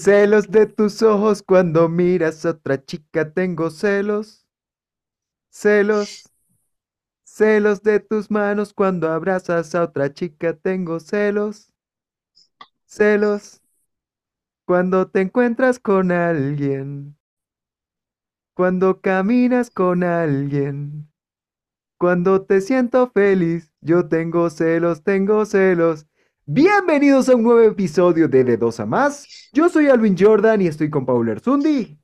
Celos de tus ojos cuando miras a otra chica, tengo celos. Celos. Celos de tus manos cuando abrazas a otra chica, tengo celos. Celos. Cuando te encuentras con alguien. Cuando caminas con alguien. Cuando te siento feliz, yo tengo celos, tengo celos. Bienvenidos a un nuevo episodio de De Dos a Más. Yo soy Alvin Jordan y estoy con Paul Erzundi.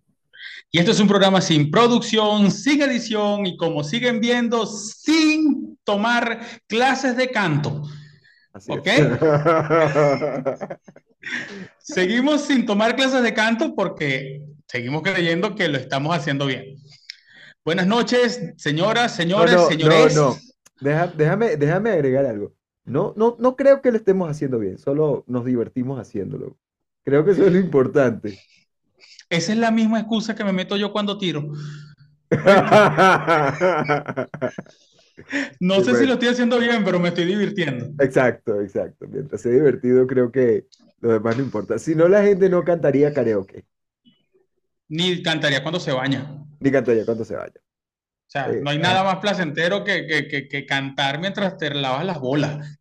Y esto es un programa sin producción, sin edición y como siguen viendo, sin tomar clases de canto. Así ¿Ok? es. Seguimos sin tomar clases de canto porque seguimos creyendo que lo estamos haciendo bien. Buenas noches, señoras, No, señores, no, señores. no, no. Deja- déjame, déjame agregar algo. No, no, no creo que lo estemos haciendo bien, solo nos divertimos haciéndolo. Creo que eso es lo importante. Esa es la misma excusa que me meto yo cuando tiro. No Sí, sé si bueno. lo estoy haciendo bien, pero me estoy divirtiendo. Exacto, exacto. Mientras sea divertido, creo que lo demás no importa. Si no, la gente no cantaría karaoke, Ni cantaría cuando se baña. ni cantaría cuando se vaya. O sea, no hay nada más placentero que, que, que, que cantar mientras te lavas las bolas.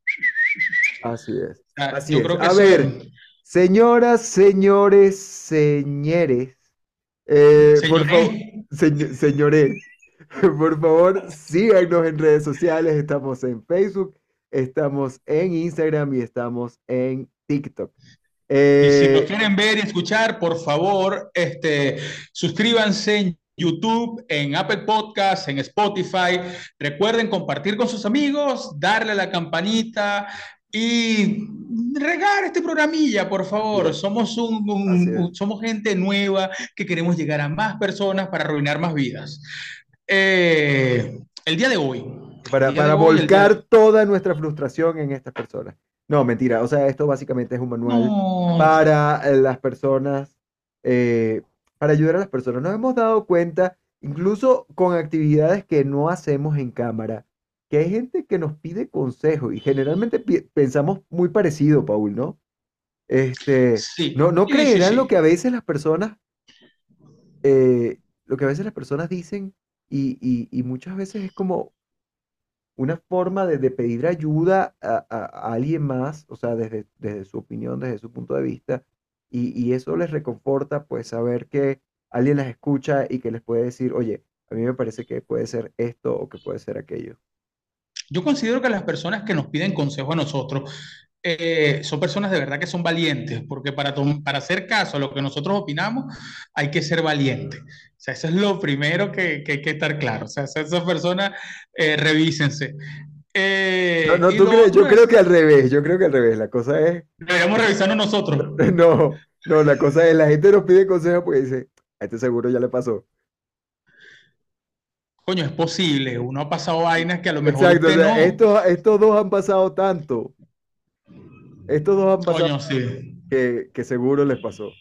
Así es. O sea, Así yo es. creo que A ver, señoras, señores, señores, eh, por Señores. favor, señ- señores, por favor, síganos en redes sociales. Estamos en Facebook, estamos en Instagram y estamos en TikTok. Y si nos Eh, quieren ver y escuchar, por favor, este, suscríbanse YouTube, en Apple Podcasts, en Spotify. Recuerden compartir con sus amigos, darle a la campanita y regar este programilla, por favor. Somos un, somos gente nueva que queremos llegar a más personas para arruinar más vidas. Eh, el día de hoy. para, de hoy, volcar toda nuestra frustración en estas personas. No, mentira. O sea, esto básicamente es un manual. No. para las personas, eh, para ayudar a las personas. Nos hemos dado cuenta, incluso con actividades que no hacemos en cámara, que hay gente que nos pide consejo y generalmente pensamos muy parecido, Paul, ¿no? Este, Sí, no, no sí, creerán sí. lo que a veces las personas, eh, lo que a veces las personas dicen y, y- y muchas veces es como una forma de, de pedir ayuda a, a- a alguien más, o sea, desde, desde su opinión, desde su punto de vista, y, eso les reconforta, pues, saber que alguien las escucha y que les puede decir, oye, a mí me parece que puede ser esto o que puede ser aquello. Yo considero que las personas que nos piden consejo a nosotros eh, son personas de verdad que son valientes, porque para, para hacer caso a lo que nosotros opinamos hay que ser valiente. O sea, eso es lo primero que, que hay que estar claro. O sea, esas personas, eh, revísense. Eh, No, no, tú crees, yo creo que al revés, yo creo que al revés, la cosa es, deberíamos revisarnos nosotros. no, no, la cosa es, la gente nos pide consejo porque dice, a este seguro ya le pasó. Coño, es posible. Uno ha pasado vainas que a lo mejor Exacto, o usted sea, no. estos, estos dos han pasado tanto, estos dos han pasado Coño, sí. que, que seguro les pasó.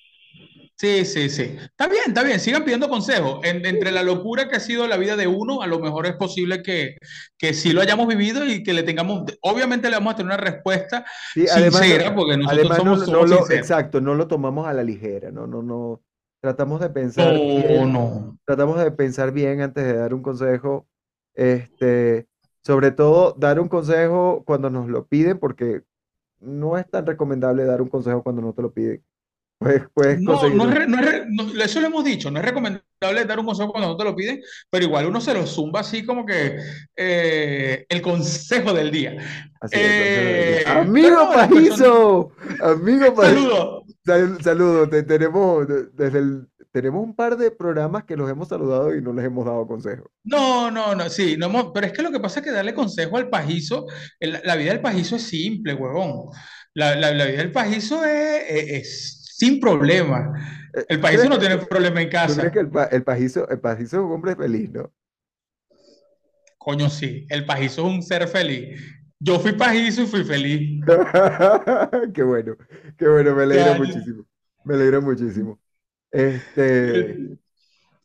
Sí, sí, sí. Está bien, está bien. Sigan pidiendo consejos. En- entre la locura que ha sido la vida de uno, a lo mejor es posible que, que sí lo hayamos vivido y que le tengamos, obviamente le vamos a tener una respuesta Sí, además, no- sincera, porque nosotros además no, somos, no somos lo, exacto, no lo tomamos a la ligera, no, no, no, tratamos de pensar No, bien, no. tratamos de pensar bien antes de dar un consejo, este, sobre todo dar un consejo cuando nos lo piden, porque no es tan recomendable dar un consejo cuando no te lo piden. Puedes No, no es re- no es re- no, eso lo hemos dicho, no es recomendable dar un consejo cuando no te lo piden, pero igual uno se lo zumba así como que eh, el consejo del día. así es, Eh, amigo no, las Pajizo, amigo Pajizo. Saludos. Sal- Saludos, te- tenemos, de- desde el, tenemos un par de programas que los hemos saludado y no les hemos dado consejos. No, no, no, sí, no hemos- pero es que lo que pasa es que darle consejo al pajizo, el- la vida del pajizo es simple, huevón. La, la- la vida del pajizo es, es- es sin problema. Eh, El ¿tú pajizo no tiene problema en ¿Tú casa. crees que el, pa- el pajizo, el pajizo es un hombre feliz, no? Coño, sí, el pajizo es un ser feliz. Yo fui pajizo y fui feliz. Qué bueno, qué bueno, me alegra muchísimo. Me alegra muchísimo. Este,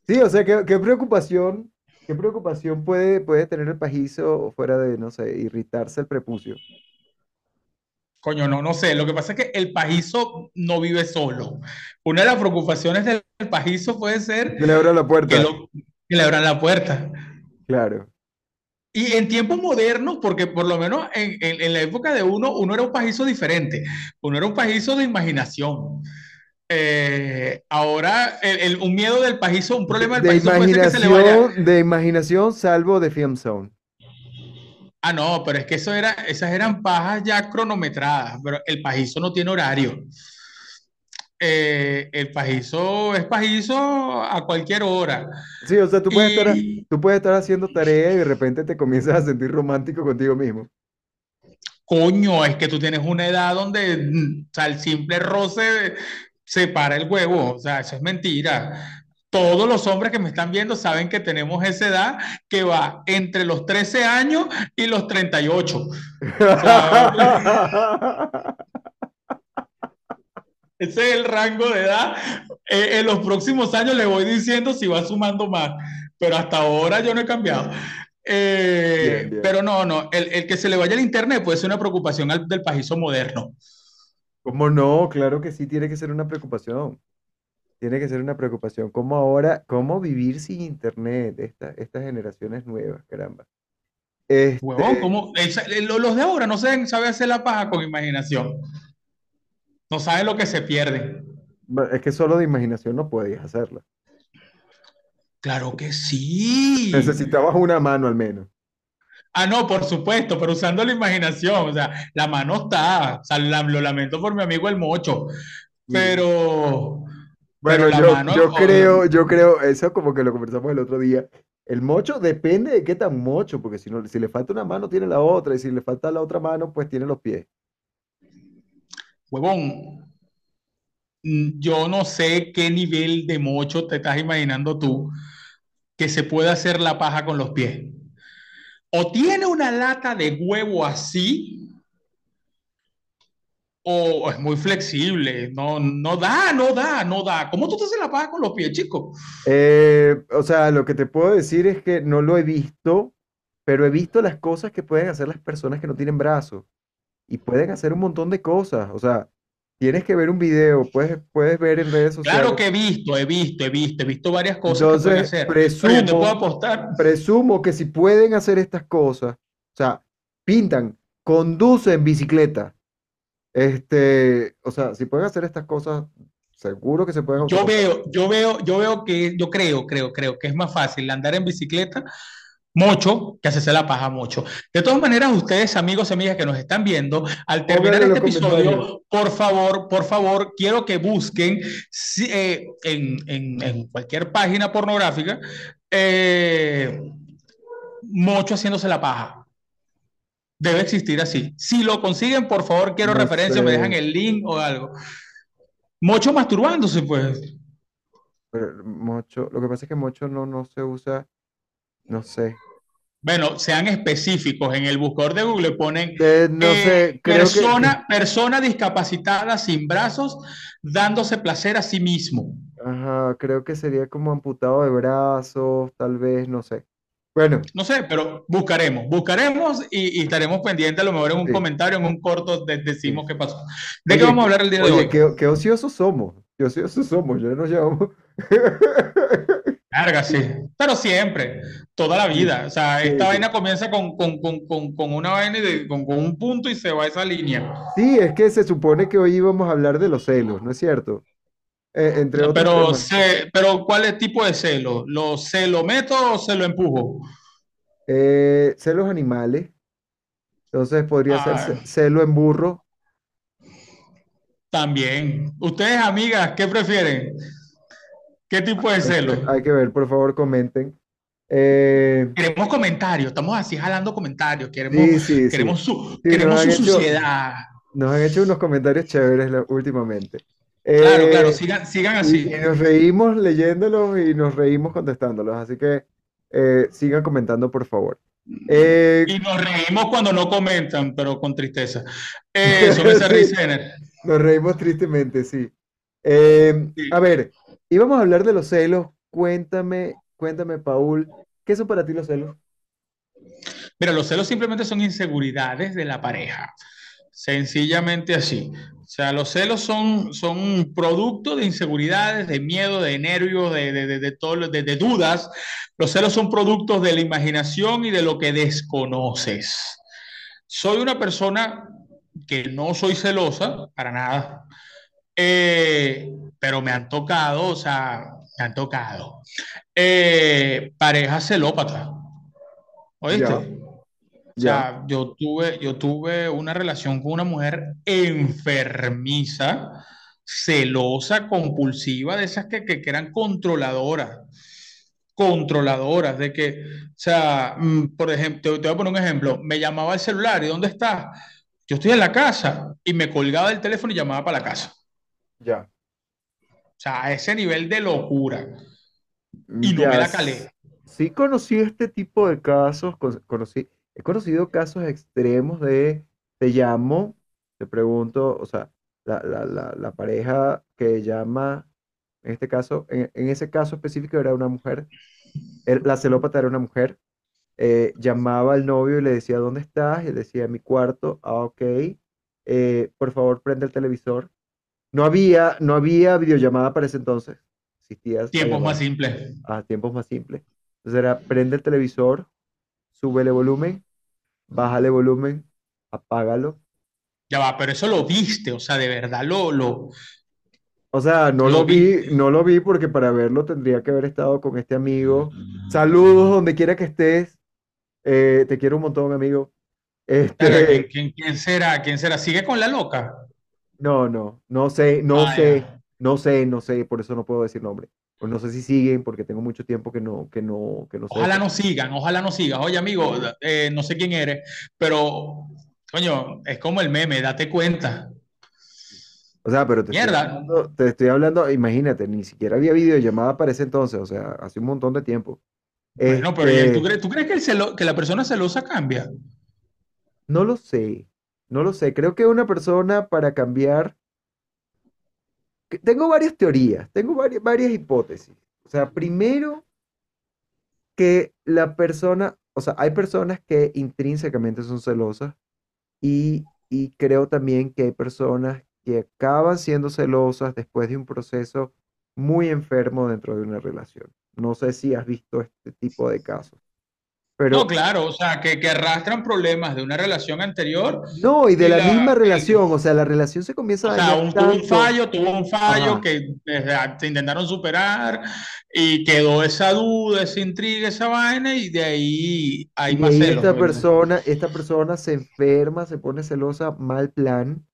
sí, o sea, qué, qué preocupación ¿Qué preocupación puede, puede tener el pajizo fuera de, no sé, irritarse el prepucio? Coño, no, no sé. Lo que pasa es que el pajizo no vive solo. Una de las preocupaciones del pajizo puede ser Que le abra la que, puerta. lo, que le abran la puerta. Claro. Y en tiempos modernos, porque por lo menos en, en- en la época de uno, uno era un pajizo diferente. Uno era un pajizo de imaginación. Eh, ahora, el- el- un miedo del pajizo, un problema del de pajizo puede ser que se le vaya. de imaginación salvo de Film Zone. Ah, no, pero es que eso era, esas eran pajas ya cronometradas, pero el pajizo no tiene horario. Eh, el pajizo es pajizo a cualquier hora. Sí, o sea, tú puedes estar, tú puedes estar haciendo tarea y de repente te comienzas a sentir romántico contigo mismo. coño, es que tú tienes una edad donde mm, o sea, el simple roce separa el huevo. O sea, eso es mentira. Todos los hombres que me están viendo saben que tenemos esa edad que va entre los 13 años y los 38. O sea, ese es el rango de edad. Eh, en los próximos años le voy diciendo si va sumando más, pero hasta ahora yo no he cambiado. Bien, Eh, bien. pero no, no, el, el que se le vaya el internet puede ser una preocupación al- del pajizo moderno. ¿Cómo no? Claro que sí, tiene que ser una preocupación. Tiene que ser una preocupación. ¿Cómo ahora, cómo vivir sin internet? Esta- estas generaciones nuevas, caramba. Huevón, Este, ¿cómo? Lo- Los de ahora no saben, saben hacer la paja con imaginación. No saben lo que se pierde. es que solo de imaginación no podías hacerla. Claro que sí. Necesitabas una mano al menos. Ah, no, por supuesto, pero usando la imaginación. O sea, la mano está. O sea, la- lo lamento por mi amigo el mocho, pero Bueno, yo, mano, yo creo, yo creo, eso como que lo conversamos el otro día. El mocho depende de qué tan mocho, porque si no, si le falta una mano, tiene la otra, y si le falta la otra mano, pues tiene los pies. huevón, mm, yo no sé qué nivel de mocho te estás imaginando tú que se puede hacer la paja con los pies. O tiene una lata de huevo así, o es muy flexible. No, no da, no da, no da. ¿Cómo tú te haces la paja con los pies, chico? Eh, o sea, lo que te puedo decir es que no lo he visto, pero he visto las cosas que pueden hacer las personas que no tienen brazos. Y pueden hacer un montón de cosas. O sea, tienes que ver un video, puedes, puedes ver en redes Claro sociales. que he visto, he visto, he visto, he visto varias cosas que pueden Entonces, hacer. Pero yo te puedo presumo, apostar. presumo que si pueden hacer estas cosas, o sea, pintan, conducen bicicleta, este, o sea, si pueden hacer estas cosas, seguro que se pueden Yo veo, yo veo, yo veo que, yo creo, creo, creo que es más fácil andar en bicicleta mucho que hacerse la paja mucho. De todas maneras, ustedes, amigos y amigas que nos están viendo, al terminar este episodio, por favor, por favor, quiero que busquen si- eh, en, en- en cualquier página pornográfica eh, Mocho haciéndose la paja. Debe existir así. Si lo consiguen, por favor, quiero No referencia, me dejan el link o algo. Mocho masturbándose, pues. pero mocho, lo que pasa es que mocho no, no se usa, no sé. Bueno, sean específicos. En el buscador de Google ponen Eh, no eh, sé, creo que, que- persona, persona discapacitada sin brazos dándose placer a sí mismo. ajá, creo que sería como amputado de brazos, tal vez, no sé. Bueno, No sé, pero buscaremos, buscaremos y, y estaremos pendientes. A lo mejor en un sí, comentario, en un corto, de- decimos qué pasó. ¿De qué Oye, vamos a hablar el día de oye, hoy? qué, qué ociosos somos, qué ociosos somos, ya nos llevamos. Larga, sí. Pero siempre, toda la vida. O sea, esta sí. vaina comienza con, con, con, con, con una vaina y de- con, con un punto y se va a esa línea. Sí, es que se supone que hoy íbamos a hablar de los celos, ¿no es cierto? Eh, entre otros Pero, se, pero ¿cuál es el tipo de celo? ¿Lo celo meto o se lo empujo? Eh, celos animales, entonces podría ser Ah, ce- celo en burro. también. Ustedes, amigas, ¿qué prefieren? ¿Qué tipo de celo? hay que ver, por favor, comenten. Eh, Queremos comentarios, estamos así jalando comentarios, queremos, sí, queremos su, Sí, queremos su hecho, suciedad. nos han hecho unos comentarios chéveres últimamente. Claro, claro, Eh, sigan, sigan y, y así. nos reímos leyéndolos y nos reímos contestándolos, así que eh, sigan comentando, por favor. Eh, Y nos reímos cuando no comentan, pero con tristeza. Eh, esas sí, nos reímos tristemente, sí. Sí. a ver, íbamos a hablar de los celos. Cuéntame, cuéntame, Paul, ¿Qué son para ti los celos? Mira, los celos simplemente son inseguridades de la pareja. Sencillamente así. O sea, los celos son, son producto de inseguridades, de miedo, de nervios, de, de, de, de todo, de, dudas. Los celos son productos de la imaginación y de lo que desconoces. Soy una persona que no soy celosa, para nada, eh, pero me han tocado, o sea, me han tocado eh, parejas celópatas, ¿oíste? Ya, O sea, yo tuve, yo tuve una relación con una mujer enfermiza, celosa, compulsiva, de esas que, que, que eran controladoras, controladoras, de que, o sea, mm, por ejemplo, te, te voy a poner un ejemplo, me llamaba al celular, ¿y dónde estás? Yo estoy en la casa y me colgaba del teléfono y llamaba para la casa. ya, O sea, a ese nivel de locura. Y no me la calé. Sí conocí este tipo de casos, con- conocí, he conocido casos extremos de te llamo, te pregunto, o sea, la, la, la, la pareja que llama, en este caso, en, en ese caso específico era una mujer, la celópata era una mujer, eh, llamaba al novio y le decía, ¿dónde estás? Y él decía, en mi cuarto, ah, ok, eh, por favor, prende el televisor. No había, no había videollamada para ese entonces, existía Tiempos más simples. a tiempos más simples. Entonces era, prende el televisor, súbele volumen, bájale volumen, apágalo. Ya va, pero eso lo viste, o sea, de verdad lo, lo, O sea, no lo lo vi, no lo vi porque para verlo tendría que haber estado con este amigo. Saludos donde quiera que estés. Eh, te quiero un montón, amigo. Verga, ¿quién, Este, quién, quién será? ¿Quién será? ¿Sigue con la loca? no, no, no sé, no Ah, sé, ya. no sé, no sé, por eso no puedo decir nombre. Pues no sé si siguen porque tengo mucho tiempo que no, que no, que no sé Ojalá no sigan, ojalá no sigan. Oye, amigo, eh, no sé quién eres, pero, coño, es como el meme, date cuenta. O sea, pero te estoy hablando, te estoy hablando, imagínate, ni siquiera había videollamada para ese entonces, o sea, hace un montón de tiempo. Bueno, pero ¿y el- ¿tú Este, crees, tú crees que, el celo- que la persona celosa cambia? no lo sé, no lo sé. Creo que una persona para cambiar, tengo varias teorías, tengo varias, varias hipótesis. O sea, primero que la persona, o sea, hay personas que intrínsecamente son celosas y, y creo también que hay personas que acaban siendo celosas después de un proceso muy enfermo dentro de una relación. No sé si has visto este tipo de casos, No, claro, o sea, que, que arrastran problemas de una relación anterior no, y de y la misma la, relación, o sea, la relación se comienza o a sea, dañar un, tuvo un fallo, tuvo un fallo Ajá. que eh, se intentaron superar y quedó esa duda, esa intriga, esa vaina y de ahí hay Y más celos, esta pues. persona, esta persona se enferma, se pone celosa, mal plan.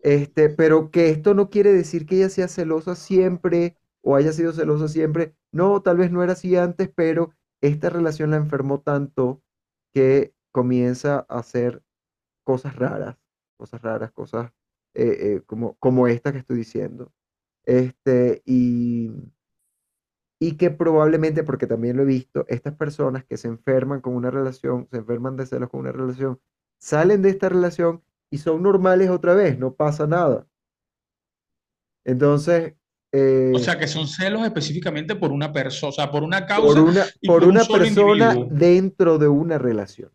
Este, pero que esto no quiere decir que ella sea celosa siempre o haya sido celosa siempre. No, tal vez no era así antes, pero esta relación la enfermó tanto que comienza a hacer cosas raras, cosas raras, cosas eh, eh, como, como esta que estoy diciendo. Este, y, y que probablemente, porque también lo he visto, estas personas que se enferman con una relación, se enferman de celos con una relación, salen de esta relación y son normales otra vez, no pasa nada. Entonces, O eh, sea, que son celos específicamente por una persona, o sea, por una por causa una, y por por un una persona individuo. dentro de una relación.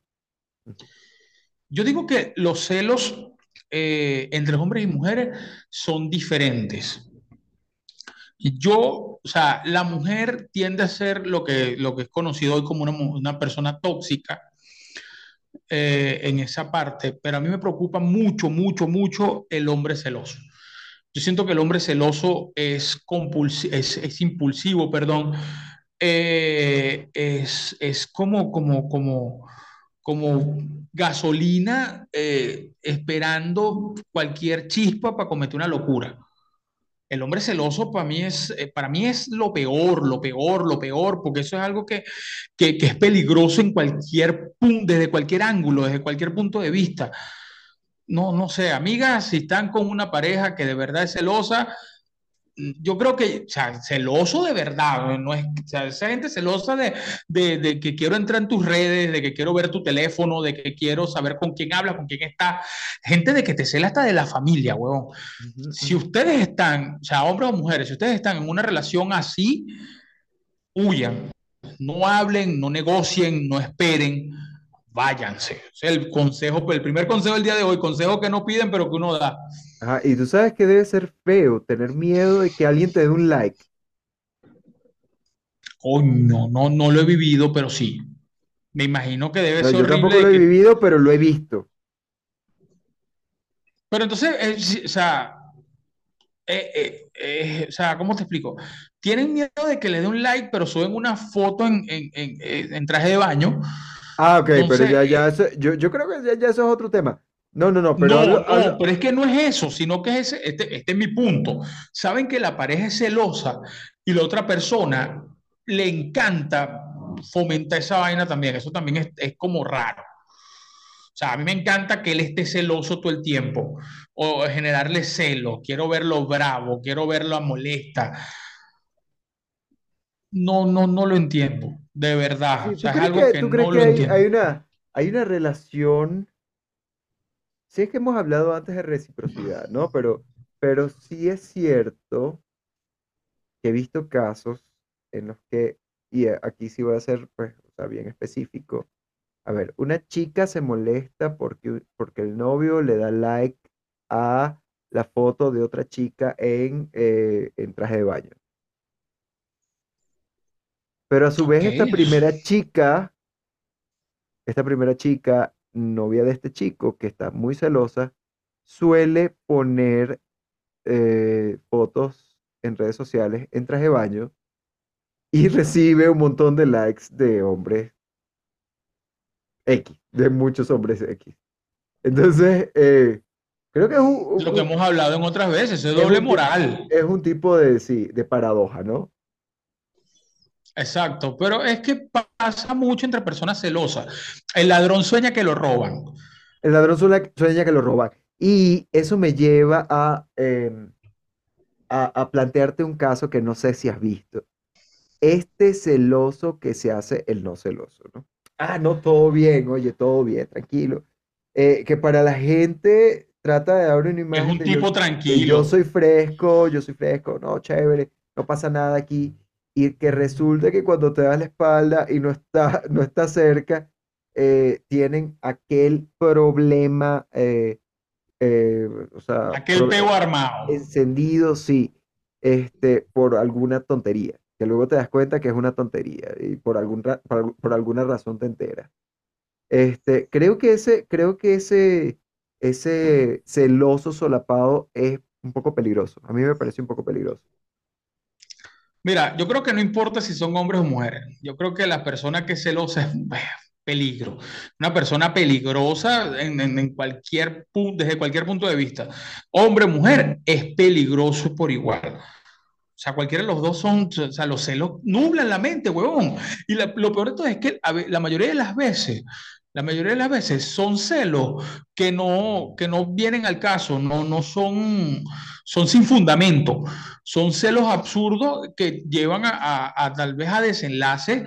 Yo digo que los celos eh, entre hombres y mujeres son diferentes. Yo, o sea, la mujer tiende a ser lo que, lo que es conocido hoy como una, una persona tóxica eh, en esa parte, pero a mí me preocupa mucho, mucho, mucho el hombre celoso. Yo siento que el hombre celoso es, es, es impulsivo, perdón, eh, es, es como, como, como, como gasolina eh, esperando cualquier chispa para cometer una locura. El hombre celoso para mí es, eh, para mí es lo peor, lo peor, lo peor, porque eso es algo que, que, que es peligroso en cualquier desde cualquier ángulo, desde cualquier punto de vista. No, no sé, amigas, si están con una pareja que de verdad es celosa, yo creo que, o sea, celoso de verdad, no es, o sea, esa gente celosa de, de, de que quiero entrar en tus redes, de que quiero ver tu teléfono, de que quiero saber con quién hablas, con quién estás, gente de que te cela hasta de la familia, huevón. Si ustedes están, o sea, hombres o mujeres, si ustedes están en una relación así, huyan, no hablen, no negocien, no esperen, váyanse. O sea, el consejo, el primer consejo del día de hoy, consejo que no piden, pero que uno da. Ajá, y tú sabes que debe ser feo tener miedo de que alguien te dé un like. Coño, no, no lo he vivido, pero sí. Me imagino que debe No, ser yo horrible. tampoco lo he que- vivido, pero lo he visto. Pero entonces, eh, o sea, eh, eh, eh, o sea, ¿cómo te explico? Tienen miedo de que le dé un like, pero suben una foto en, en- en- en- en traje de baño. Ah, ok, pero ya, ya, eso- yo, yo creo que ya, ya eso es otro tema. No, no, no, pero No, hablo, no, hablo- pero es que no es eso, sino que es ese- este, este es mi punto. Saben que la pareja es celosa y la otra persona le encanta fomentar esa vaina también. Eso también es, es como raro. O sea, a mí me encanta que él esté celoso todo el tiempo o generarle celo. Quiero verlo bravo, quiero verlo molesta. No, no, no lo entiendo, de verdad. Sí, O ¿tú sea, es algo que, que tú crees que hay, entiendo. hay una, hay una relación? Sí es que hemos hablado antes de reciprocidad, ¿no? Pero, pero sí es cierto que he visto casos en los que, y aquí sí voy a ser, pues, o sea, bien específico. A ver, una chica se molesta porque, porque el novio le da like a la foto de otra chica en, eh, en traje de baño. Pero a su vez esta primera chica, esta primera chica, novia de este chico, que está muy celosa, suele poner eh, fotos en redes sociales en traje de baño y recibe un montón de likes de hombres X, de muchos hombres X. Entonces, eh, creo que es un, lo que un- hemos hablado en otras veces, es es doble un moral. es un tipo de, sí, de paradoja, ¿no? Exacto, pero es que pasa mucho entre personas celosas. El ladrón sueña que lo roban. El ladrón sueña, que lo roban. Y eso me lleva a, em, a, a plantearte un caso que no sé si has visto. Este celoso que se hace el no celoso, ¿no? Ah, no, todo bien, oye, todo bien, tranquilo. Eh, que para la gente trata de dar una Es imagen un de yo, tipo de yo tranquilo. soy fresco, yo soy fresco, no, chévere, no pasa nada aquí. Y que resulta que cuando te das la espalda y no está, no está cerca, eh, tienen aquel problema, eh, eh, o sea, Aquel pego armado. encendido, sí, este, por alguna tontería, que luego te das cuenta que es una tontería y por algún por, por alguna razón te enteras. Este, creo que ese, creo que ese, ese celoso solapado es un poco peligroso. A mí me parece un poco peligroso. Mira, yo creo que no importa si son hombres o mujeres. Yo creo que la persona que es celosa es peligro. Una persona peligrosa en, en- en cualquier punto, desde cualquier punto de vista. Hombre o mujer es peligroso por igual. O sea, cualquiera de los dos son, o sea, los celos nublan la mente, huevón. Y la- lo peor de todo es que la mayoría de las veces, la mayoría de las veces son celos que no, que no vienen al caso, no, no son, son sin fundamento, son celos absurdos que llevan a, a- a tal vez a desenlaces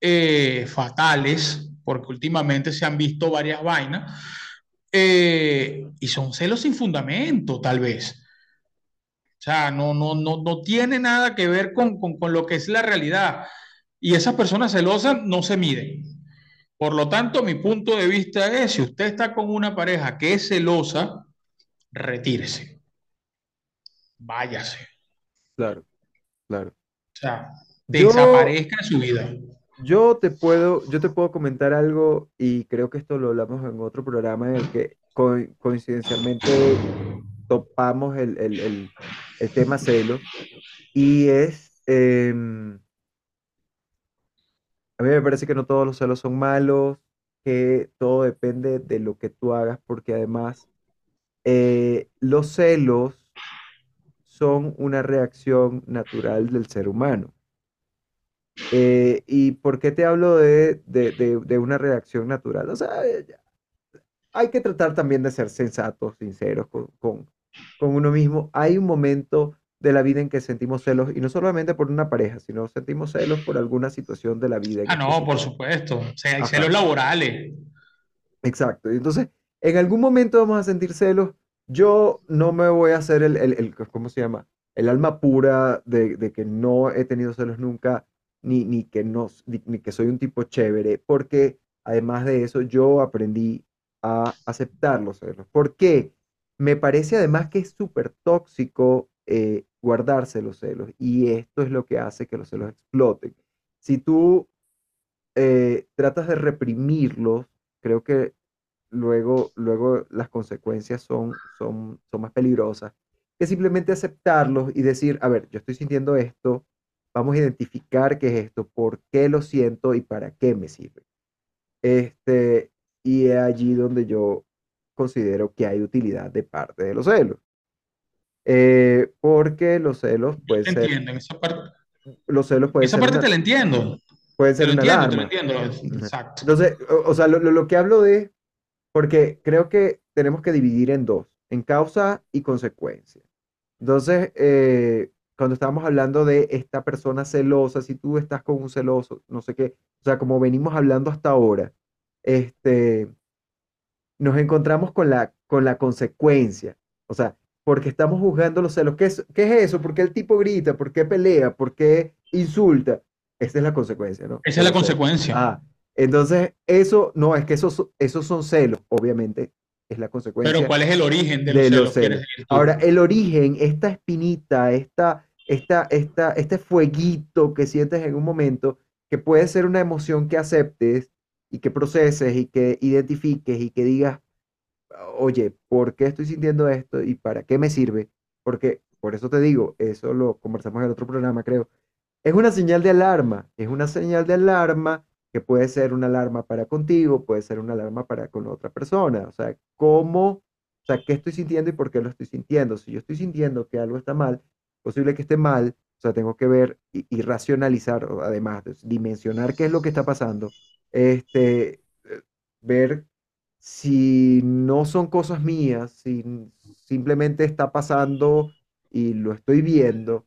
eh, fatales, porque últimamente se han visto varias vainas, eh, y son celos sin fundamento, tal vez. O sea, no, no, no, no tiene nada que ver con, con, con lo que es la realidad. Y esas personas celosas no se miden. Por lo tanto, mi punto de vista es, si usted está con una pareja que es celosa, retírese, váyase, Claro, claro. o sea, Yo, desaparezca de su vida. yo te puedo, yo te puedo comentar algo y creo que esto lo hablamos en otro programa en el que co- coincidencialmente topamos el, el, el, el tema celo y es, em, a mí me parece que no todos los celos son malos, que todo depende de lo que tú hagas, porque además eh, los celos son una reacción natural del ser humano. Eh, ¿y por qué te hablo de, de, de, de una reacción natural? O sea, hay que tratar también de ser sensatos, sinceros con, con, con uno mismo. Hay un momento de la vida en que sentimos celos, y no solamente por una pareja, sino sentimos celos por alguna situación de la vida Ah, no, por supuesto. O sea, hay Ajá, celos laborales. exacto. Entonces, en algún momento vamos a sentir celos. Yo no me voy a hacer el, el, el- ¿cómo se llama? El alma pura de, de que no he tenido celos nunca. ni, ni que no, ni, ni que soy un tipo chévere, porque además de eso yo aprendí a aceptar los celos. ¿Por qué? Me parece además que es súper tóxico eh, guardarse los celos y esto es lo que hace que los celos exploten. Si tú eh, tratas de reprimirlos, creo que luego, luego las consecuencias son, son, son más peligrosas que simplemente aceptarlos y decir, a ver, yo estoy sintiendo esto, vamos a identificar qué es esto, por qué lo siento y para qué me sirve. Este, y es allí donde yo considero que hay utilidad de parte de los celos. Eh, porque los celos pueden ser, Entienden, esa parte, los celos pueden esa ser parte una, te la entiendo. pueden Te ser lo una entiendo, te lo entiendo. Exacto. Entonces, o, o sea, lo, lo- lo que hablo de, porque creo que tenemos que dividir en dos, en causa y consecuencia. Entonces, eh, cuando estábamos hablando de esta persona celosa, si tú estás con un celoso, no sé qué, o sea, como venimos hablando hasta ahora, este, nos encontramos con la, con la consecuencia. O sea, porque estamos juzgando los celos. ¿Qué es, qué es eso? ¿Por qué el tipo grita? ¿Por qué pelea? ¿Por qué insulta? Esta es la consecuencia, ¿no? Esa es la celos. consecuencia. Ah, entonces, eso, no, es que esos, esos son celos, obviamente, es la Pero consecuencia ¿cuál es el origen de los de los celos? ¿Quieres celos. Ahora, el origen, esta espinita, esta, esta, esta, este fueguito que sientes en un momento, que puede ser una emoción que aceptes y que proceses y que identifiques y que digas, oye, ¿por qué estoy sintiendo esto y para qué me sirve? Porque, por eso te digo, eso lo conversamos en el otro programa, creo. Es una señal de alarma, es una señal de alarma que puede ser una alarma para contigo, puede ser una alarma para con otra persona. O sea, ¿cómo, o sea, qué estoy sintiendo y por qué lo estoy sintiendo? Si yo estoy sintiendo que algo está mal, posible que esté mal, o sea, tengo que ver y, y racionalizar, además, de dimensionar qué es lo que está pasando, este, eh, ver si no son cosas mías, si simplemente está pasando y lo estoy viendo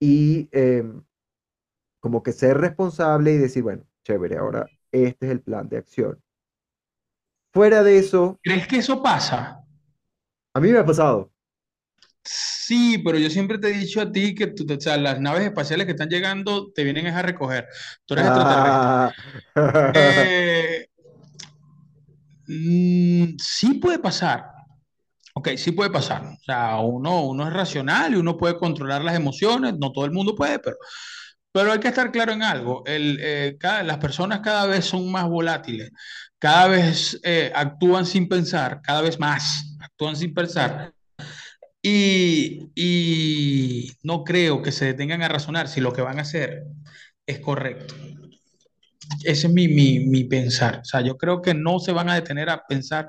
y em, como que ser responsable y decir, bueno, chévere, ahora este es el plan de acción. Fuera de eso, ¿Crees que eso pasa? a mí me ha pasado. Sí, pero yo siempre te he dicho a ti que tú, o sea, las naves espaciales que están llegando te vienen a recoger. Tú eres extraterrestre. Ah, Eh, mm, sí puede pasar. Ok, sí puede pasar. O sea, uno, uno es racional y uno puede controlar las emociones. No todo el mundo puede, pero, pero hay que estar claro en algo. Eh, las personas cada vez son más volátiles. Cada vez eh, actúan sin pensar, cada vez más actúan sin pensar. Y no creo que se detengan a razonar si lo que van a hacer es correcto. Ese es mi, mi, mi pensar. O sea, yo creo que no se van a detener a pensar,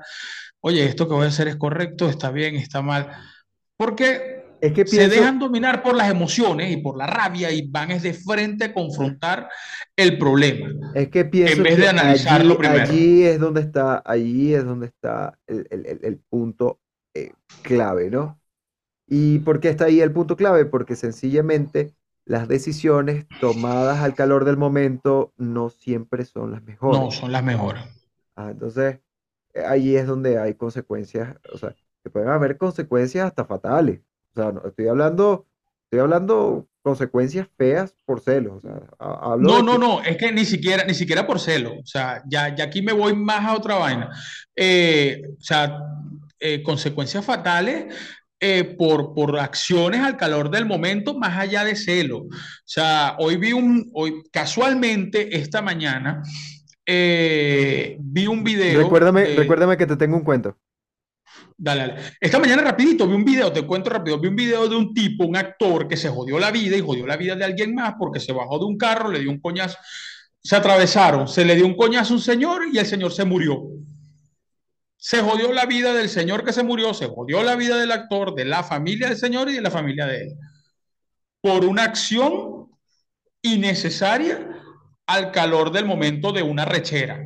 oye, esto que voy a hacer es correcto, está bien, está mal. Porque es que se dejan dominar por las emociones y por la rabia y van es de frente a confrontar el problema, es que en pienso vez de que analizarlo allí, primero. allí es donde está, allí es donde está el, el- el- el punto eh, clave, ¿no? ¿Y por qué está ahí el punto clave? Porque sencillamente las decisiones tomadas al calor del momento no siempre son las No, mejores. son las mejores. Ah, entonces, eh, ahí es donde hay consecuencias, o sea, que pueden haber consecuencias hasta fatales. O sea, no, estoy hablando, estoy hablando consecuencias feas por celos. O sea, ha- hablo No, no, que, no, es que ni siquiera, ni siquiera por celo. O sea, ya, ya aquí me voy más a otra vaina. Eh, o sea, eh, consecuencias fatales eh, por, por acciones al calor del momento, más allá de celo. O sea, hoy vi un, hoy, casualmente, esta mañana, eh, vi un video recuérdame, recuérdame que te tengo un cuento. Dale, dale. Esta mañana rapidito vi un video, te cuento rápido, vi un video de un tipo, un actor que se jodió la vida y jodió la vida de alguien más porque se bajó de un carro, le dio un coñazo, se atravesaron, se le dio un coñazo a un señor y el señor se murió. Se jodió la vida del señor que se murió, se jodió la vida del actor, de la familia del señor y de la familia de él, por una acción innecesaria al calor del momento de una rechera,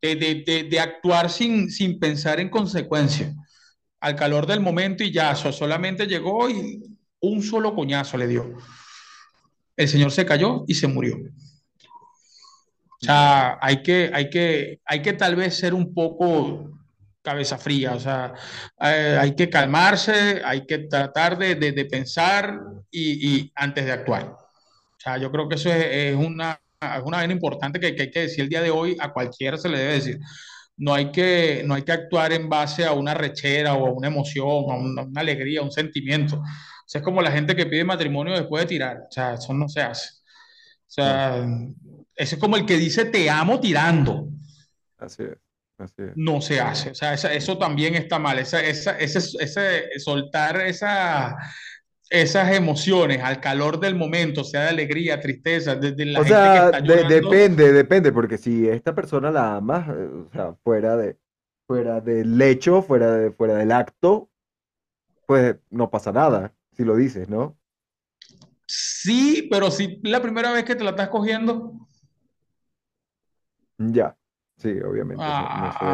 de, de, de, actuar sin, sin pensar en consecuencias al calor del momento y ya, so- solamente llegó y un solo coñazo le dio. El señor se cayó y se murió. O sea, hay que, hay que, hay que tal vez ser un poco cabeza fría, o sea, eh, hay que calmarse, hay que tratar de, de- de pensar y, y antes de actuar. O sea, yo creo que eso es, es una, es una vaina importante que, que hay que decir el día de hoy, a cualquiera se le debe decir. No hay que, no hay que actuar en base a una rechera o a una emoción, a una, una alegría, a un sentimiento. O sea, es como la gente que pide matrimonio después de tirar. O sea, eso no se hace. O sea, ese es como el que dice te amo tirando. así es, así es. No se hace. O sea, esa- eso también está mal. Esa, esa, ese, ese- soltar esa, esas emociones al calor del momento, sea de alegría, tristeza, desde la O gente que sea, está de- llorando. depende, depende, porque si esta persona la amas, eh, o sea, fuera de, fuera del hecho, fuera de, fuera del acto, pues no pasa nada, si lo dices, ¿no? Sí, pero si la primera vez que te la estás cogiendo, Ya, sí, obviamente, eso no se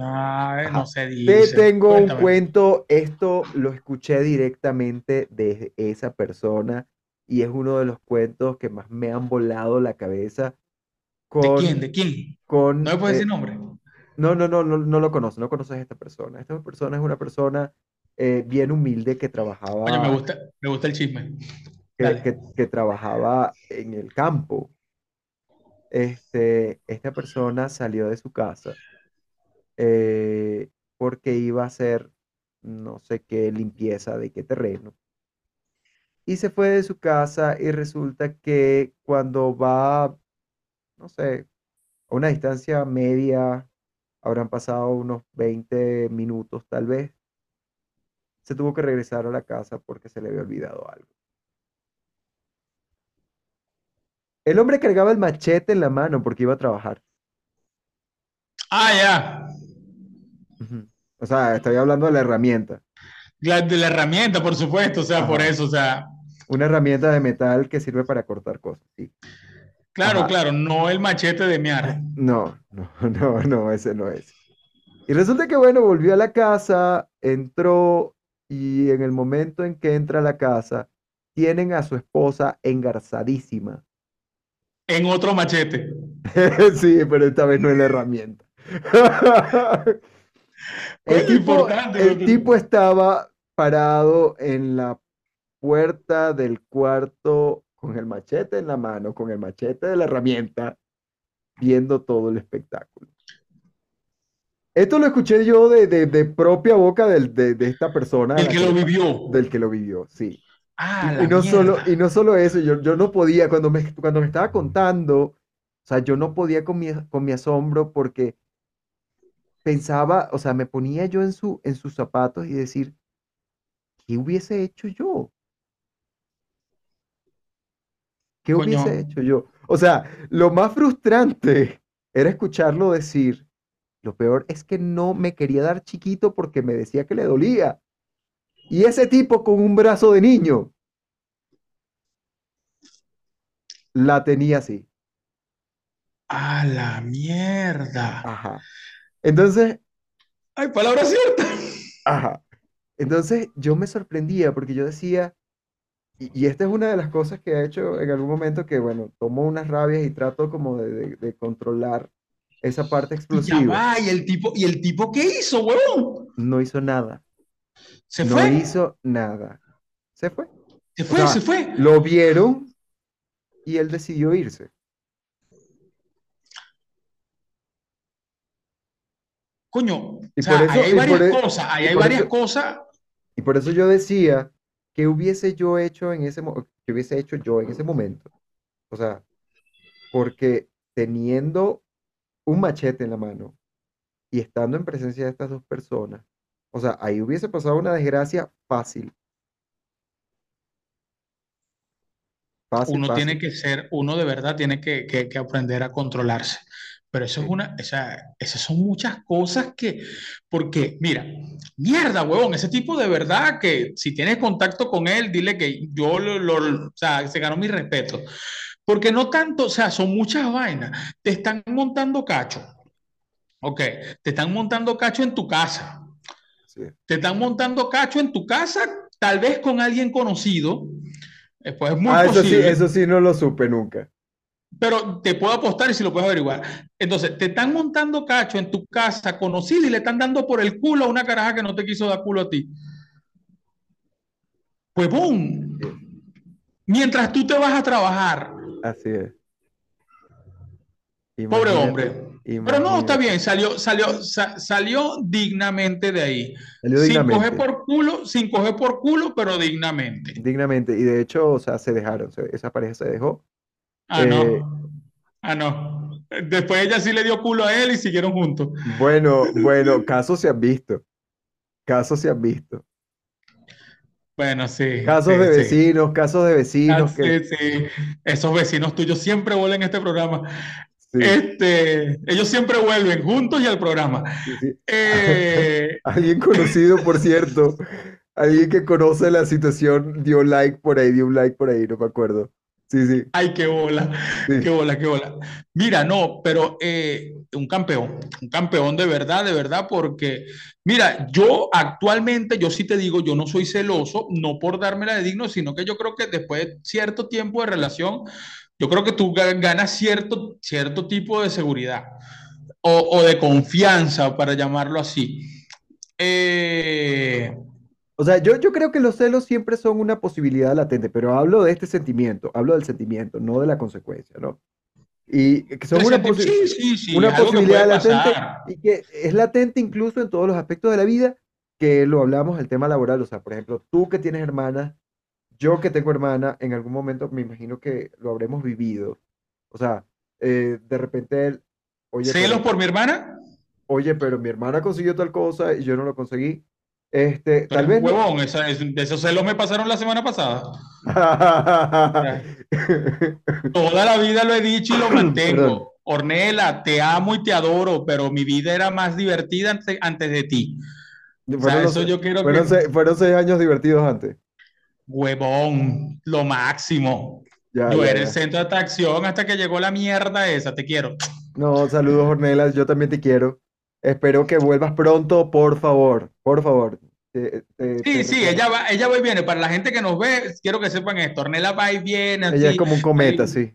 ah, no, se Te dice. tengo un cuento, esto lo escuché directamente de esa persona y es uno de los cuentos que más me han volado la cabeza ¿De quién? ¿De quién? ¿No me puedes eh, decir nombre? no, no, no, no, no lo conoces, no conoces a esta persona. Esta persona es una persona eh, bien humilde que Oye, me trabajaba, gusta, me gusta el chisme. que, Dale. que- que trabajaba en el campo. Este, esta persona salió de su casa eh, porque iba a hacer no sé qué limpieza de qué terreno. Y se fue de su casa y resulta que cuando va, no sé, a una distancia media, habrán pasado unos 20 minutos tal vez, se tuvo que regresar a la casa porque se le había olvidado algo. El hombre cargaba el machete en la mano porque iba a trabajar. Ah, ya. O sea, estoy hablando de la herramienta. La, de la herramienta, por supuesto, o sea, por eso, o sea, Una herramienta de metal que sirve para cortar cosas, sí. claro, Ajá. claro, no el machete de miar. No, no, no, no, ese no es. Y resulta que, bueno, volvió a la casa, entró y en el momento en que entra a la casa, tienen a su esposa engarzadísima. En otro machete. Sí, pero esta vez no es la herramienta. El Coño, tipo, importante. el tipo estaba parado en la puerta del cuarto con el machete en la mano, con el machete de la herramienta, viendo todo el espectáculo. Esto lo escuché yo de, de- de propia boca del- de, de esta persona a El la que lo vivió. del que lo vivió, sí. Ah, Y, no solo, y no solo eso, yo, yo no podía, cuando me, cuando me estaba contando, o sea, yo no podía con mi, con mi asombro porque pensaba, o sea, me ponía yo en su, en sus zapatos y decir, ¿qué hubiese hecho yo? ¿Qué hubiese hecho yo? O sea, lo más frustrante era escucharlo decir, lo peor es que no me quería dar chiquito porque me decía que le dolía. Y ese tipo con un brazo de niño la tenía así. a la mierda. Ajá. Entonces, Ay, palabra cierta. ajá. Entonces yo me sorprendía porque yo decía, y, y esta es una de las cosas que he hecho en algún momento que, bueno, tomo unas rabias y trato como de, de- de controlar esa parte Y ya explosiva. va, y el tipo, ¿y el tipo qué hizo, huevón? No hizo nada. Se No fue, hizo nada. Se fue. se O fue, sea, se fue. lo vieron y él decidió irse. Coño, o Y sea, por eso, ahí hay por, varias e- cosas, ahí y hay por varias eso, cosas. y por eso yo decía, ¿qué hubiese yo hecho en ese qué hubiese hecho yo en ese momento? O sea, porque teniendo un machete en la mano y estando en presencia de estas dos personas, o sea, ahí hubiese pasado una desgracia fácil, fácil, Uno tiene que ser, uno de verdad tiene que, que- que aprender a controlarse. Pero eso es una, o sea, esas son muchas cosas que, porque, mira, mierda, huevón, ese tipo de verdad que si tienes contacto con él, dile que yo lo, lo- o sea, se ganó mi respeto. Porque no tanto, o sea, son muchas vainas. Te están montando cacho, ok, te están montando cacho en tu casa. Te están montando cacho en tu casa, tal vez con alguien conocido, eh, pues es muy Ah, eso sí, posible. eso sí no lo supe nunca. Pero te puedo apostar y si lo puedes averiguar. Entonces, te están montando cacho en tu casa conocida y le están dando por el culo a una caraja que no te quiso dar culo a ti. Pues boom. Mientras tú te vas a trabajar. Así es. Pobre Imagínate, hombre. Pero no, está bien, salió, salió, sa- salió dignamente de ahí. Salió Sin dignamente. coger por culo, sin coger por culo, pero dignamente. Dignamente. Y de hecho, o sea, se dejaron. esa pareja se dejó. Ah, Eh, no. Ah, no. Después ella sí le dio culo a él y siguieron juntos. Bueno, bueno, casos se han visto. Casos se han visto. Bueno, sí, Casos sí, de sí. vecinos, casos de Ah, vecinos que sí, sí. Esos vecinos tuyos siempre vuelven a este programa. Sí, Este, ellos siempre vuelven juntos y al programa. sí, sí. Eh, Alguien conocido, por cierto, alguien que conoce la situación dio like por ahí, dio un like por ahí, no me acuerdo. Sí, sí, ay, qué bola, qué bola, qué bola. Mira, no, pero eh, un campeón, un campeón de verdad, de verdad, porque, mira, yo actualmente, yo sí te digo, yo no soy celoso, no por dármela de digno, sino que yo creo que después de cierto tiempo de relación, yo creo que tú ga- ganas cierto, cierto tipo de seguridad o, o de confianza, para llamarlo así. Eh, O sea, yo, yo creo que los celos siempre son una posibilidad latente, pero hablo de este sentimiento, hablo del sentimiento, no de la consecuencia, ¿no? Y que son una, posi- sí, sí, sí, una posibilidad latente pasar. y que es latente incluso en todos los aspectos de la vida, que lo hablamos el tema laboral. O sea, por ejemplo, tú que tienes hermanas, yo que tengo hermana, en algún momento me imagino que lo habremos vivido. O sea, eh, de repente él, oye, ¿Celos pero, por mi hermana? oye, pero mi hermana consiguió tal cosa y yo no lo conseguí. Este, tal vez no. huevón, esa- es- de esos celos me pasaron la semana pasada. Toda la vida lo he dicho y lo Perdón. mantengo. Ornella, te amo y te adoro, pero mi vida era más divertida antes, antes de ti. O sea, Fueron los, eso yo quiero fueron que, seis, fueron seis años divertidos antes. Huevón, lo máximo. Ya, Yo ya, era el centro de atracción hasta que llegó la mierda esa, te quiero. No, saludos, Ornelas, yo también te quiero. Espero que vuelvas pronto, por favor, por favor. Te, te- Sí, te sí, ella va, ella va y viene. Para la gente que nos ve, quiero que sepan esto. Ornella va y viene Ella es como un cometa, sí.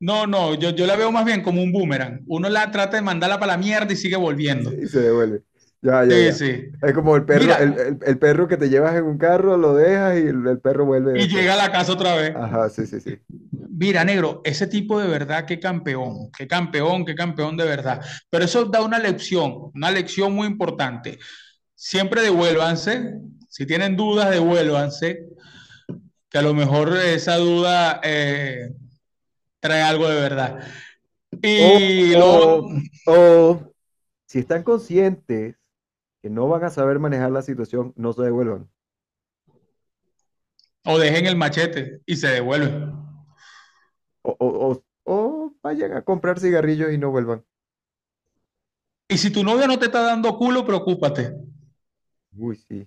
No, no, yo, yo la veo más bien como un boomerang. Uno la trata de mandarla para la mierda y sigue volviendo. Y se devuelve. Ya, ya, Sí, ya. sí. Es como el perro, Mira, el, el- el perro que te llevas en un carro, lo dejas y el, el perro vuelve y llega a la casa otra vez. Ajá, sí, sí, sí. Mira, negro, ese tipo de verdad, qué campeón, qué campeón, qué campeón de verdad. Pero eso da una lección, una lección muy importante. Siempre devuélvanse. Si tienen dudas, devuélvanse. Que a lo mejor esa duda eh, trae algo de verdad. Y luego, o, o, si están conscientes que no van a saber manejar la situación, no se devuelvan. o dejen el machete y se devuelven. O, o, o, o vayan a comprar cigarrillos y no vuelvan. Y si tu novia no te está dando culo, preocúpate. Uy, sí.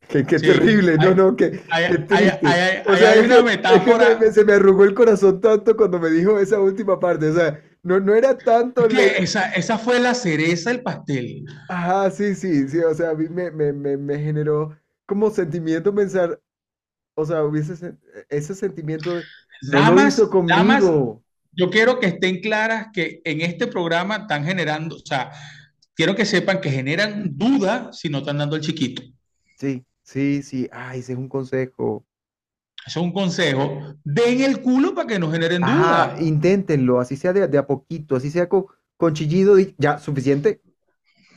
Qué, qué Sí, terrible, no, hay, no, qué, hay, qué hay, triste. hay, O sea, una que, es que metáfora. me- se me arrugó el corazón tanto cuando me dijo esa última parte. O sea, no, no era tanto la, esa, esa fue la cereza del pastel. Ajá, sí, sí, sí, o sea, a mí me, me, me, me generó como sentimiento pensar, o sea, hubiese ese sentimiento de, no lo hizo Damas, damas, conmigo. yo quiero que estén claras que en este programa están generando, o sea, quiero que sepan que generan duda si no están dando el chiquito. Sí, sí, sí, ay, ese es un consejo. Es un consejo. Den el culo para que no generen Ajá, duda. inténtenlo, así sea de, de a poquito, así sea con, con chillido y ya, suficiente,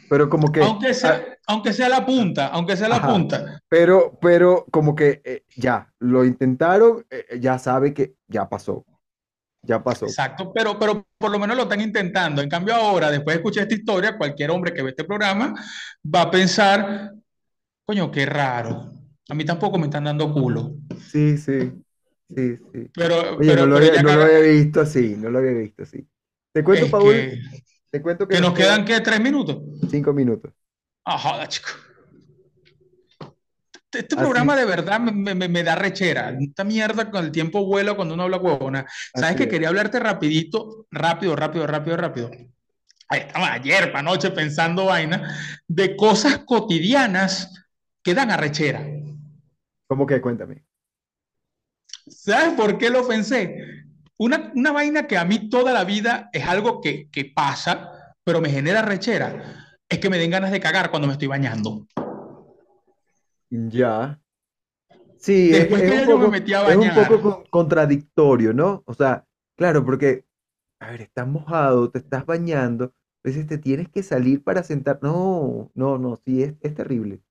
pero como que, Aunque ah, sea, aunque sea la punta, aunque sea la ajá, punta. pero, pero como que eh, ya, lo intentaron, eh, ya sabe que ya pasó, ya pasó. Exacto, pero, pero por lo menos lo están intentando. En cambio, ahora, después de escuchar esta historia, cualquier hombre que ve este programa va a pensar, coño, qué raro. A mí tampoco me están dando culo. Sí, sí, sí, sí. Pero, Oye, no pero, lo había, no lo caga- había visto así, no lo había visto así. Te cuento, Paul, que, te cuento que que nos quedan, quedan ¿qué? ¿Tres minutos? cinco minutos. Ah, joda, chico. Este este Así, programa de verdad me, me- me- me da rechera. Esta mierda con el tiempo vuela cuando uno habla huevona. ¿Sabes así que es. quería hablarte rapidito, rápido, rápido, rápido, rápido? Ahí estaba ayer, pa' noche, pensando vaina de cosas cotidianas que dan arrechera. ¿Cómo que? Cuéntame. ¿Sabes por qué lo pensé? Una, una vaina que a mí toda la vida es algo que, que pasa, pero me genera rechera, es que me den ganas de cagar cuando me estoy bañando. Ya. Sí, es, Después es que un yo me poco, metí a es un poco contradictorio, ¿no? O sea, claro, porque, a ver, estás mojado, te estás bañando, a veces te tienes que salir para sentar. No, no, no, sí, es, es terrible.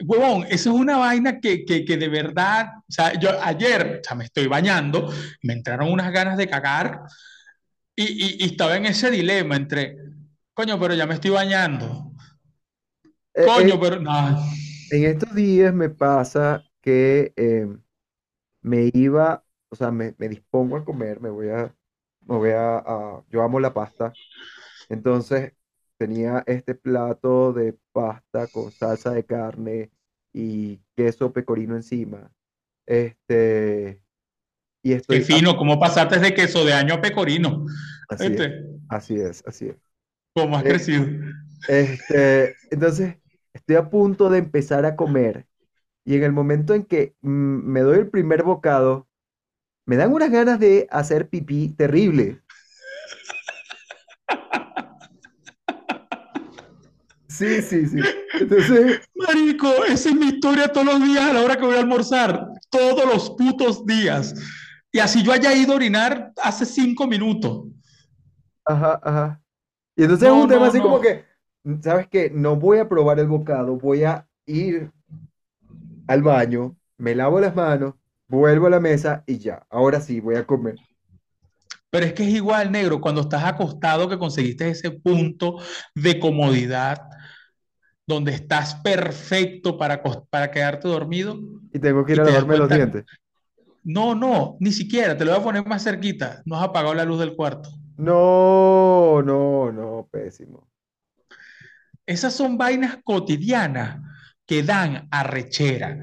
Huevón, eso es una vaina que, que, que de verdad, o sea, yo ayer, o sea, me estoy bañando, me entraron unas ganas de cagar y, y, y estaba en ese dilema entre, coño, pero ya me estoy bañando, Eh, coño, eh, pero no. en estos días me pasa que eh, me iba, o sea, me, me dispongo a comer, me voy a, me voy a, a- yo amo la pasta, entonces tenía este plato de pasta con salsa de carne y queso pecorino encima, este, y Qué estoy, a- fino, ¿cómo pasaste de queso de año a pecorino? así es, Este, así es, así es. ¿cómo has Eh, crecido? este, entonces estoy a punto de empezar a comer y en el momento en que mm, me doy el primer bocado, me dan unas ganas de hacer pipí terrible. Sí, sí, sí. Entonces, Marico, esa es mi historia todos los días a la hora que voy a almorzar, todos los putos días. Y así yo haya ido a orinar hace cinco minutos. ajá, ajá. Y entonces es un tema no, así como que, ¿sabes qué? No voy a probar el bocado, voy a ir al baño, me lavo las manos, vuelvo a la mesa y ya. Ahora sí, voy a comer. Pero es que es igual, negro, cuando estás acostado que conseguiste ese punto de comodidad donde estás perfecto para, para quedarte dormido Y tengo que ir a lavarme los dientes. no, no, ni siquiera, te lo voy a poner más cerquita, no has apagado la luz del cuarto. No, no, no, pésimo. Esas son vainas cotidianas que dan arrechera.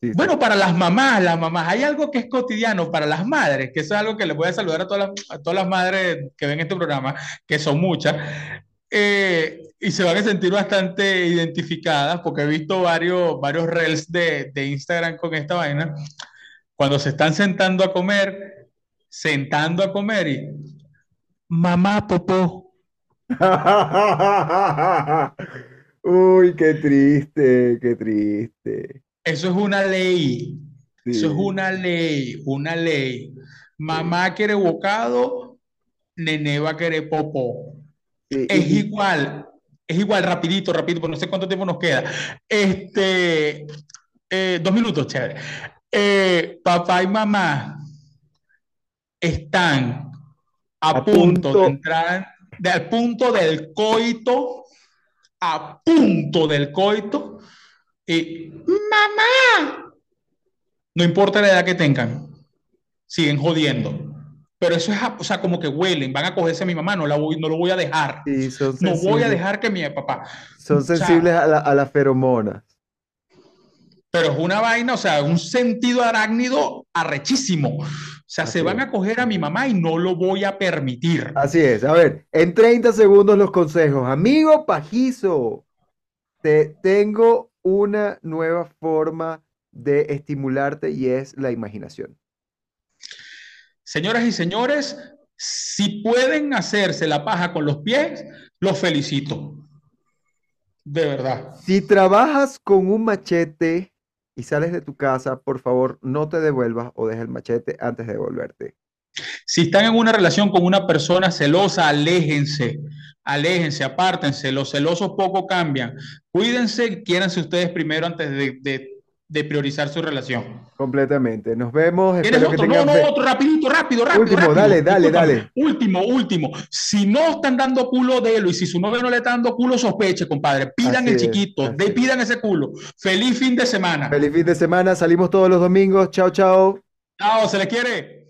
Sí, sí. Bueno, para las mamás, las mamás, hay algo que es cotidiano para las madres, que eso es algo que les voy a saludar a todas las, a todas las madres que ven este programa, que son muchas, eh, y se van a sentir bastante identificadas, porque he visto varios, varios reels de, de Instagram con esta vaina, cuando se están sentando a comer, sentando a comer y, mamá, popó. Uy, qué triste, qué triste. Eso es una ley. Eso es una ley, una ley. Mamá quiere bocado, nené va a querer popó. Es y, igual, es igual, rapidito, rapidito, porque no sé cuánto tiempo nos queda. Este, eh, dos minutos, chévere. Eh, papá y mamá están a a punto de entrar, de- al punto del coito, a punto del coito, y mamá, no importa la edad que tengan, siguen jodiendo. Pero eso es, o sea, como que huelen, van a cogerse a mi mamá, no, la voy, no lo voy a dejar. sí, son No voy a dejar que mi papá. son O sea, sensibles a la, a las feromonas. pero es una vaina, o sea, un sentido arácnido arrechísimo. O sea, se van es. a coger a mi mamá y no lo voy a permitir. Así es. A ver, en 30 segundos los consejos. Amigo pajizo, te tengo una nueva forma de estimularte y es la imaginación. Señoras y señores, si pueden hacerse la paja con los pies, los felicito. De verdad. Si trabajas con un machete y sales de tu casa, por favor, no te devuelvas o deja el machete antes de devolverte. Si están en una relación con una persona celosa, aléjense, aléjense, apártense. Los celosos poco cambian. Cuídense, quiéranse ustedes primero antes de, de- de priorizar su relación. Completamente. Nos vemos. ¿Tienes Espero que otro? No, no, fe- otro, rapidito, rápido, rápido, Último, rápido. dale, dale, Discúlpame. dale. Último, último. Si no están dando culo, délo. Y si su novio no le está dando culo, sospeche, compadre. Pidan Así el chiquito, de, es. pidan ese culo. Feliz fin de semana. Feliz fin de semana. Salimos todos los domingos. Chao, chao. Chao, se le quiere.